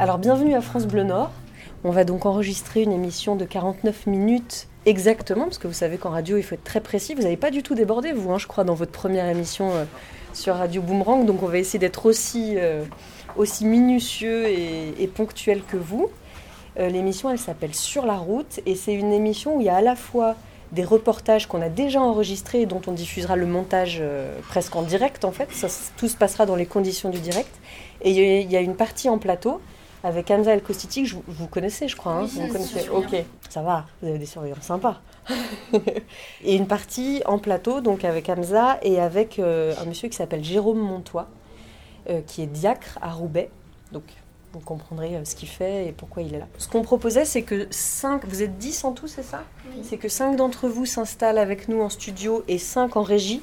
Alors bienvenue à France Bleu Nord. On va donc enregistrer une émission de 49 minutes exactement, parce que vous savez qu'en radio il faut être très précis. Vous n'avez pas du tout débordé, vous, hein, je crois, dans votre première émission euh, sur Radio Boomerang. Donc on va essayer d'être aussi, euh, aussi minutieux et, ponctuel que vous. Euh, L'émission, elle s'appelle Sur la route et c'est une émission où il y a à la fois des reportages qu'on a déjà enregistrés et dont on diffusera le montage presque en direct en fait. Tout se passera dans les conditions du direct. Et il y, a une partie en plateau avec Hamza El Kostiti, je- vous connaissez je crois. hein, vous connaissez. Ok, ça va, vous avez des surveillants sympas. et une partie en plateau donc avec Hamza et avec euh, un monsieur qui s'appelle Jérôme Montois, euh, qui est diacre à Roubaix. Donc vous comprendrez euh, ce qu'il fait et pourquoi il est là. Ce qu'on proposait, c'est que 5, vous êtes 10 en tout, c'est ça? C'est que 5 d'entre vous s'installent avec nous en studio et 5 en régie.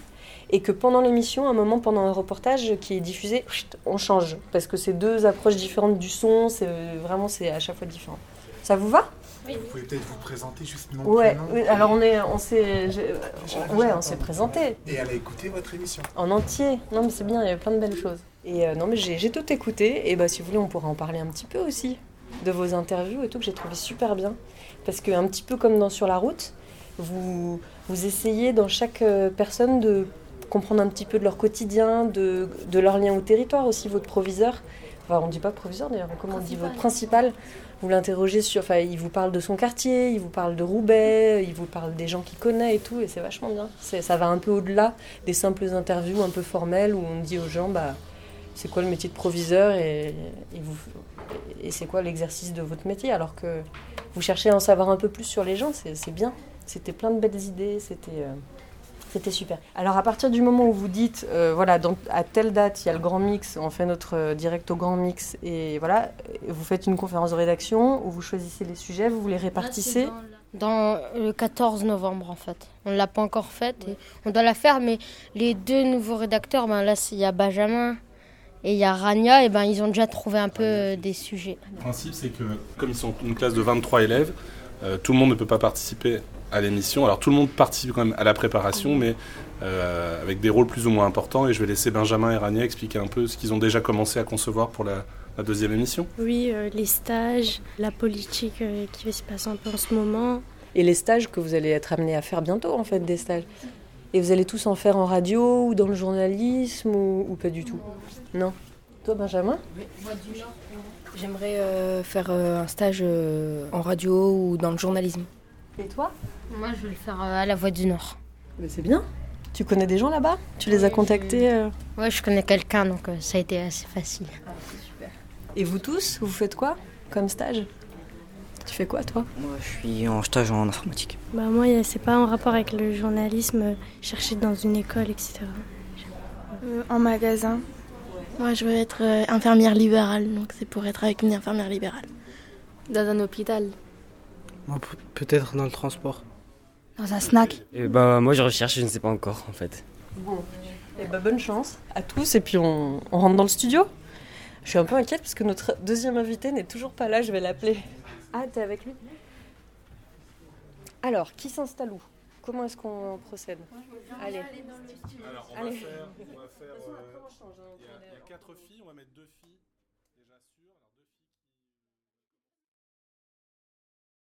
Et que pendant l'émission, un moment pendant un reportage qui est diffusé, on change. Parce que c'est deux approches différentes du son, c'est vraiment c'est à chaque fois différent. Ça vous va? Vous pouvez peut-être vous présenter juste nom, Ouais, prénom. oui, alors on est on s'est ouais, on s'est présenté Et elle a écouté votre émission. en entier. Non, mais c'est bien, il y avait plein de belles choses. Et euh, non, mais j'ai tout écouté. Et bah, si vous voulez, on pourra en parler un petit peu aussi de vos interviews et tout, que j'ai trouvé super bien. Parce que, un petit peu comme dans Sur la route, vous, vous essayez dans chaque euh, personne de comprendre un petit peu de leur quotidien, de, de leur lien au territoire aussi, votre proviseur. Enfin, on dit pas proviseur d'ailleurs, mais comment on dit votre principal vous l'interrogez sur, enfin, il vous parle de son quartier, il vous parle de Roubaix, il vous parle des gens qu'il connaît et tout, et c'est vachement bien. Ça va un peu au-delà des simples interviews un peu formelles où on dit aux gens, bah, c'est quoi le métier de proviseur et, c'est quoi l'exercice de votre métier, alors que vous cherchez à en savoir un peu plus sur les gens, c'est c'est bien. C'était plein de belles idées, c'était euh, c'était super. Alors à partir du moment où vous dites, euh, voilà, dans- à telle date, il y a le grand mix, on fait notre euh, direct au grand mix, et voilà, vous faites une conférence de rédaction où vous choisissez les sujets, vous les répartissez. Dans le 14 novembre en fait. On ne l'a pas encore faite et on doit la faire mais les deux nouveaux rédacteurs, ben là il y a Benjamin et il y a Rania et ben ils ont déjà trouvé un peu euh, des sujets. Le principe, c'est que comme ils sont une classe de 23 élèves, euh, tout le monde ne peut pas participer à l'émission. Alors tout le monde participe quand même à la préparation, mais euh, avec des rôles plus ou moins importants. Et je vais laisser Benjamin et Rania expliquer un peu ce qu'ils ont déjà commencé à concevoir pour la, la deuxième émission. Oui, euh, les stages, la politique euh, qui va se passer un peu en ce moment. Et les stages que vous allez être amenés à faire bientôt, en fait, des stages. Et vous allez tous en faire en radio ou dans le journalisme ou, ou pas du tout? Non? Toi, Benjamin J'aimerais euh, faire euh, un stage euh, en radio ou dans le journalisme. Et toi Moi je vais le faire euh, à la Voix du Nord. Mais c'est bien. Tu connais des gens là-bas? Tu les as Oui, contactés euh? Ouais je connais quelqu'un donc euh, ça a été assez facile. Et vous tous, vous faites quoi comme stage? Tu fais quoi, toi? Moi, je suis en stage en informatique. Bah, moi, c'est pas en rapport avec le journalisme, chercher dans une école, etc. Euh, en magasin. Moi, je veux être euh, infirmière libérale, donc c'est pour être avec une infirmière libérale. Dans un hôpital. Moi, pe- peut-être dans le transport. Dans un snack. Et bah, moi, je recherche, je ne sais pas encore, en fait. Bon. Eh ben, bonne chance à tous et puis on, on rentre dans le studio. Je suis un peu inquiète parce que notre deuxième invité n'est toujours pas là, je vais l'appeler. Ah, t'es avec lui? Alors, qui s'installe où? comment est-ce qu'on procède Allez. Alors, on va faire. Euh, il, y a, quatre filles, on va mettre deux filles déjà sûres.